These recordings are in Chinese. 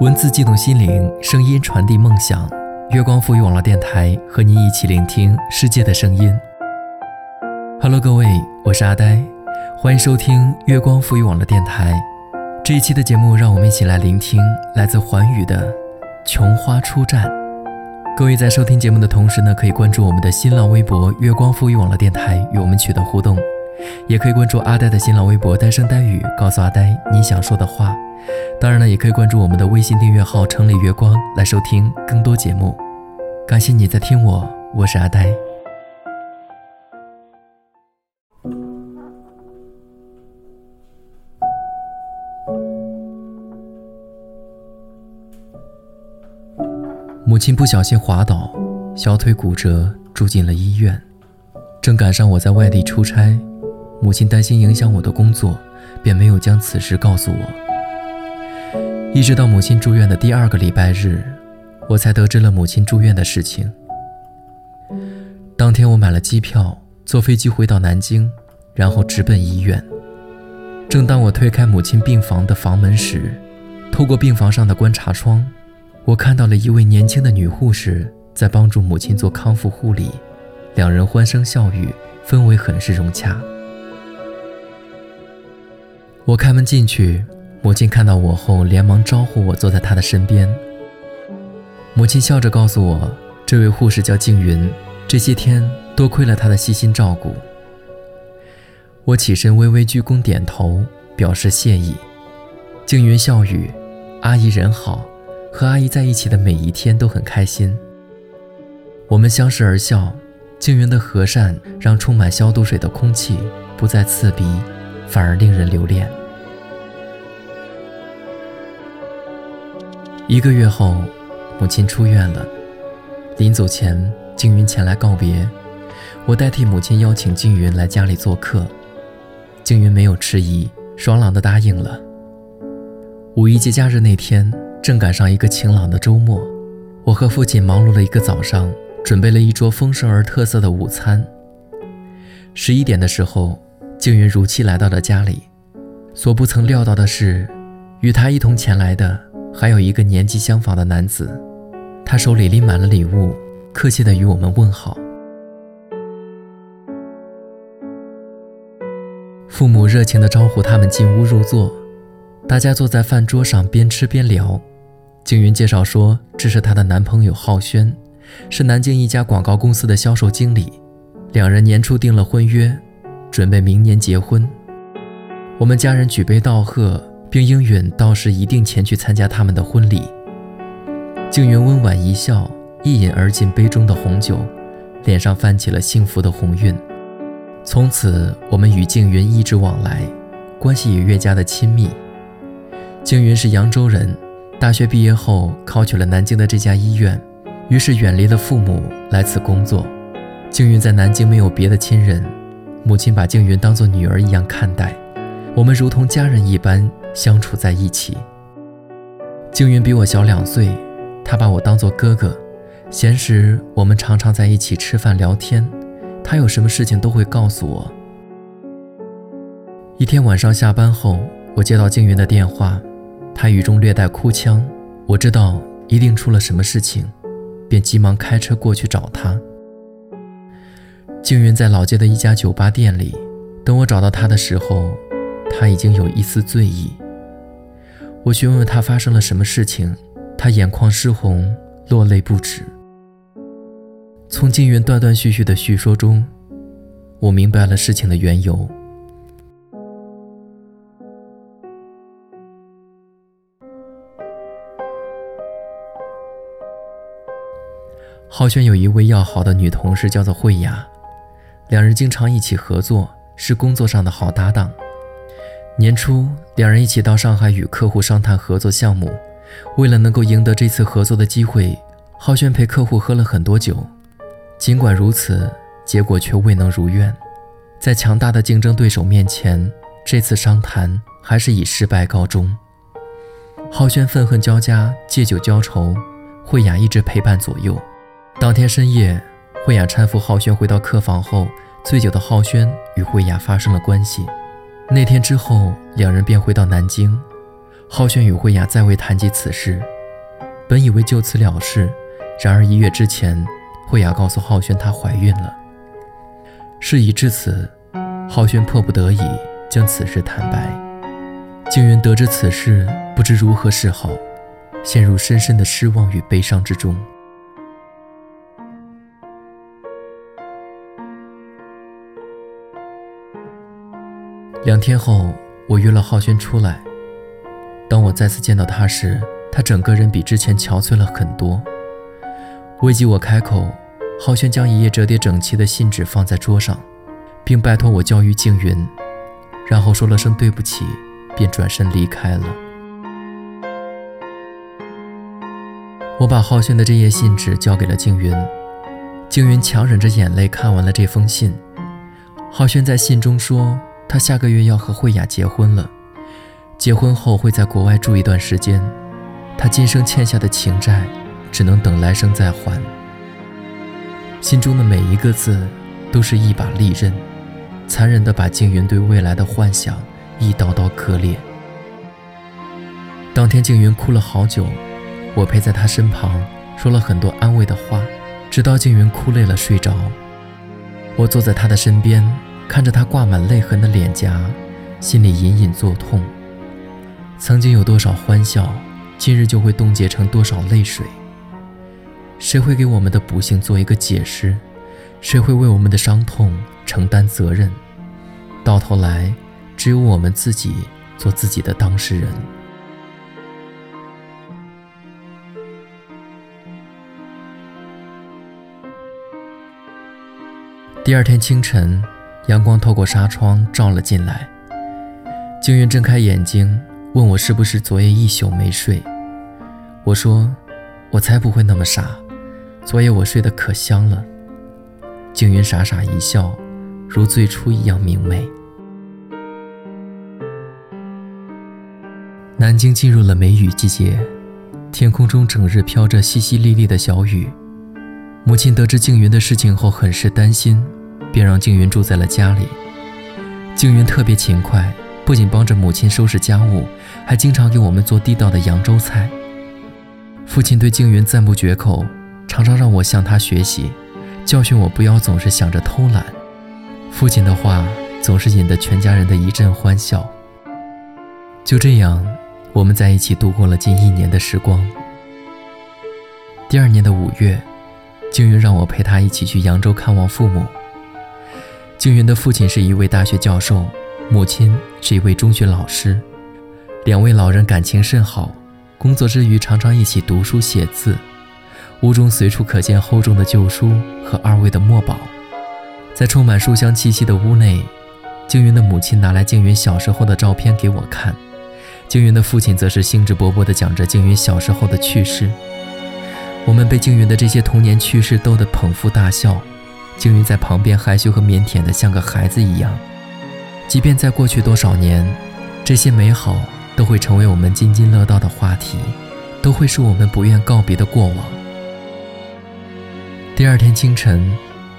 文字悸动心灵，声音传递梦想。月光赋予网络电台和你一起聆听世界的声音。Hello，各位，我是阿呆，欢迎收听月光赋予网络电台。这一期的节目，让我们一起来聆听来自环宇的《琼花初绽》。各位在收听节目的同时呢，可以关注我们的新浪微博“月光赋予网络电台”，与我们取得互动。也可以关注阿呆的新浪微博“呆声呆语”，告诉阿呆你想说的话。当然了，也可以关注我们的微信订阅号“城里月光”来收听更多节目。感谢你在听我，我是阿呆。母亲不小心滑倒，小腿骨折，住进了医院。正赶上我在外地出差，母亲担心影响我的工作，便没有将此事告诉我。一直到母亲住院的第二个礼拜日，我才得知了母亲住院的事情。当天我买了机票，坐飞机回到南京，然后直奔医院。正当我推开母亲病房的房门时，透过病房上的观察窗，我看到了一位年轻的女护士在帮助母亲做康复护理，两人欢声笑语，氛围很是融洽。我开门进去。母亲看到我后，连忙招呼我坐在她的身边。母亲笑着告诉我，这位护士叫静云，这些天多亏了她的细心照顾。我起身微微鞠躬点头，表示谢意。静云笑语：“阿姨人好，和阿姨在一起的每一天都很开心。”我们相视而笑。静云的和善让充满消毒水的空气不再刺鼻，反而令人留恋。一个月后，母亲出院了。临走前，静云前来告别，我代替母亲邀请静云来家里做客。静云没有迟疑，爽朗地答应了。五一节假日那天，正赶上一个晴朗的周末，我和父亲忙碌了一个早上，准备了一桌丰盛而特色的午餐。十一点的时候，静云如期来到了家里。所不曾料到的是，与她一同前来的。还有一个年纪相仿的男子，他手里拎满了礼物，客气地与我们问好。父母热情地招呼他们进屋入座，大家坐在饭桌上边吃边聊。静云介绍说，这是她的男朋友浩轩，是南京一家广告公司的销售经理，两人年初订了婚约，准备明年结婚。我们家人举杯道贺。并应允到时一定前去参加他们的婚礼。静云温婉一笑，一饮而尽杯中的红酒，脸上泛起了幸福的红晕。从此，我们与静云一直往来，关系也越加的亲密。静云是扬州人，大学毕业后考取了南京的这家医院，于是远离了父母来此工作。静云在南京没有别的亲人，母亲把静云当作女儿一样看待，我们如同家人一般。相处在一起。静云比我小两岁，她把我当做哥哥，闲时我们常常在一起吃饭聊天，她有什么事情都会告诉我。一天晚上下班后，我接到静云的电话，她语中略带哭腔，我知道一定出了什么事情，便急忙开车过去找她。静云在老街的一家酒吧店里，等我找到她的时候。他已经有一丝醉意。我询问他发生了什么事情，他眼眶湿红，落泪不止。从静云断断续续的叙说中，我明白了事情的缘由。浩轩有一位要好的女同事，叫做慧雅，两人经常一起合作，是工作上的好搭档。年初，两人一起到上海与客户商谈合作项目。为了能够赢得这次合作的机会，浩轩陪客户喝了很多酒。尽管如此，结果却未能如愿。在强大的竞争对手面前，这次商谈还是以失败告终。浩轩愤恨交加，借酒浇愁。慧雅一直陪伴左右。当天深夜，慧雅搀扶浩轩回到客房后，醉酒的浩轩与慧雅发生了关系。那天之后，两人便回到南京。浩轩与慧雅再未谈及此事，本以为就此了事，然而一月之前，慧雅告诉浩轩她怀孕了。事已至此，浩轩迫不得已将此事坦白。静云得知此事，不知如何是好，陷入深深的失望与悲伤之中。两天后，我约了浩轩出来。当我再次见到他时，他整个人比之前憔悴了很多。未及我开口，浩轩将一页折叠整齐的信纸放在桌上，并拜托我教育静云，然后说了声对不起，便转身离开了。我把浩轩的这页信纸交给了静云，静云强忍着眼泪看完了这封信。浩轩在信中说，他下个月要和慧雅结婚了。结婚后会在国外住一段时间，他今生欠下的情债，只能等来生再还。心中的每一个字，都是一把利刃，残忍地把静云对未来的幻想一刀刀割裂。当天，静云哭了好久，我陪在她身旁，说了很多安慰的话，直到静云哭累了睡着。我坐在她的身边，看着他挂满泪痕的脸颊，心里隐隐作痛。曾经有多少欢笑，今日就会冻结成多少泪水。谁会给我们的不幸做一个解释？谁会为我们的伤痛承担责任？到头来，只有我们自己做自己的当事人。第二天清晨，阳光透过纱窗照了进来。静云睁开眼睛。问我是不是昨夜一宿没睡？我说，我才不会那么傻，昨夜我睡得可香了。静云傻傻一笑，如最初一样明媚。南京进入了梅雨季节，天空中整日飘着淅淅沥沥的小雨。母亲得知静云的事情后，很是担心，便让静云住在了家里。静云特别勤快。不仅帮着母亲收拾家务，还经常给我们做地道的扬州菜。父亲对静云赞不绝口，常常让我向他学习，教训我不要总是想着偷懒。父亲的话总是引得全家人的一阵欢笑。就这样，我们在一起度过了近一年的时光。第二年的五月，静云让我陪她一起去扬州看望父母。静云的父亲是一位大学教授。母亲是一位中学老师，两位老人感情甚好，工作之余常常一起读书写字，屋中随处可见厚重的旧书和二位的墨宝。在充满书香气息的屋内，静云的母亲拿来静云小时候的照片给我看，静云的父亲则是兴致勃勃地讲着静云小时候的趣事。我们被静云的这些童年趣事逗得捧腹大笑，静云在旁边害羞和腼腆的像个孩子一样。即便在过去多少年，这些美好都会成为我们津津乐道的话题，都会是我们不愿告别的过往。第二天清晨，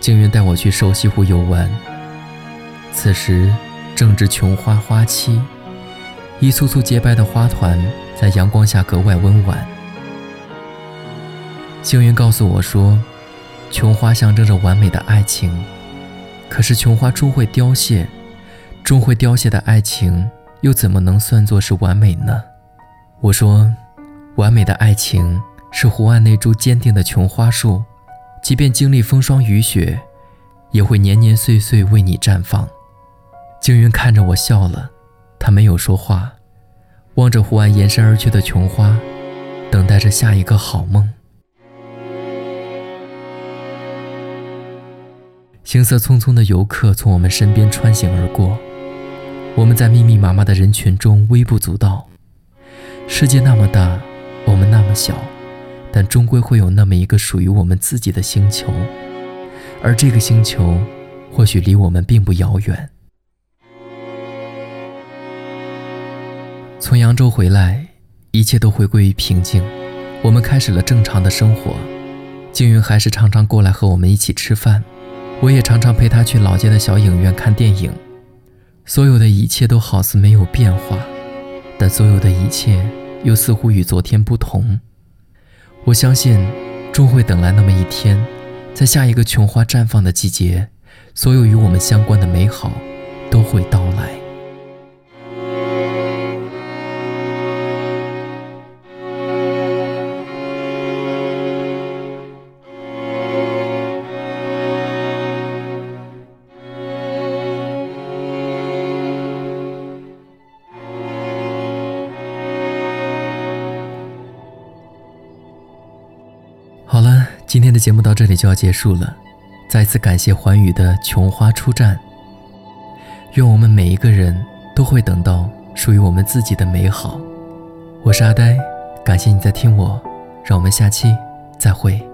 静云带我去瘦西湖游玩。此时正值琼花花期，一簇簇洁白的花团在阳光下格外温婉。静云告诉我说，琼花象征着完美的爱情，可是琼花终会凋谢。终会凋谢的爱情，又怎么能算作是完美呢？我说，完美的爱情是湖岸那株坚定的琼花树，即便经历风霜雨雪，也会年年岁岁为你绽放。静云看着我笑了，他没有说话，望着湖岸延伸而去的琼花，等待着下一个好梦。行色匆匆的游客从我们身边穿行而过。我们在密密麻麻的人群中微不足道，世界那么大，我们那么小，但终归会有那么一个属于我们自己的星球，而这个星球或许离我们并不遥远。从扬州回来，一切都回归于平静，我们开始了正常的生活。静云还是常常过来和我们一起吃饭，我也常常陪他去老街的小影院看电影。所有的一切都好似没有变化，但所有的一切又似乎与昨天不同。我相信，终会等来那么一天，在下一个琼花绽放的季节，所有与我们相关的美好都会到来。节目到这里就要结束了。再次感谢环宇的《琼花出战》，愿我们每一个人都会等到属于我们自己的美好。我是阿呆，感谢你在听我，让我们下期再会。